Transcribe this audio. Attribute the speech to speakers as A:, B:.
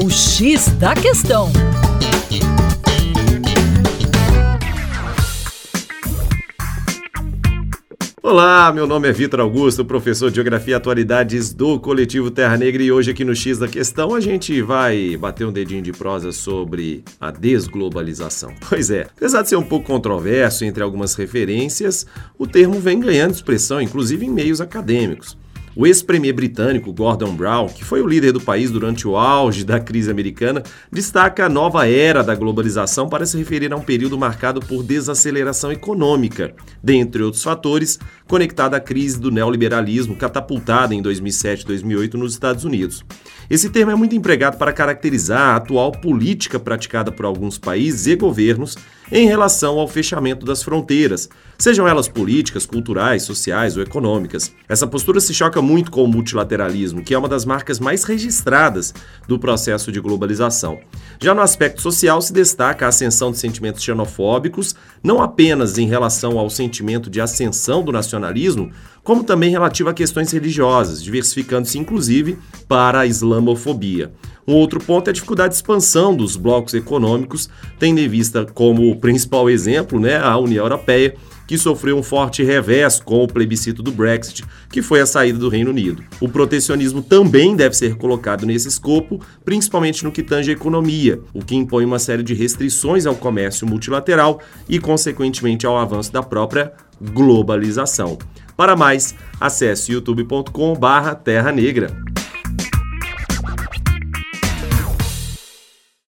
A: O X da Questão.
B: Olá, meu nome é Vitor Augusto, professor de Geografia e Atualidades do Coletivo Terra Negra e hoje aqui no X da Questão a gente vai bater um dedinho de prosa sobre a desglobalização. Pois é, apesar de ser um pouco controverso entre algumas referências, o termo vem ganhando expressão, inclusive em meios acadêmicos. O ex-premier britânico Gordon Brown, que foi o líder do país durante o auge da crise americana, destaca a nova era da globalização para se referir a um período marcado por desaceleração econômica, dentre outros fatores, conectada à crise do neoliberalismo catapultada em 2007 e 2008 nos Estados Unidos. Esse termo é muito empregado para caracterizar a atual política praticada por alguns países e governos em relação ao fechamento das fronteiras, sejam elas políticas, culturais, sociais ou econômicas. Essa postura se choca muito com o multilateralismo, que é uma das marcas mais registradas do processo de globalização. Já no aspecto social, se destaca a ascensão de sentimentos xenofóbicos, não apenas em relação ao sentimento de ascensão do nacionalismo, como também relativo a questões religiosas, diversificando-se inclusive para a islamofobia. Um outro ponto é a dificuldade de expansão dos blocos econômicos, tendo em vista como principal exemplo né, a União Europeia, que sofreu um forte revés com o plebiscito do Brexit, que foi a saída do Reino Unido. O protecionismo também deve ser colocado nesse escopo, principalmente no que tange a economia, o que impõe uma série de restrições ao comércio multilateral e, consequentemente, ao avanço da própria globalização. Para mais, acesse youtube.com/terra negra.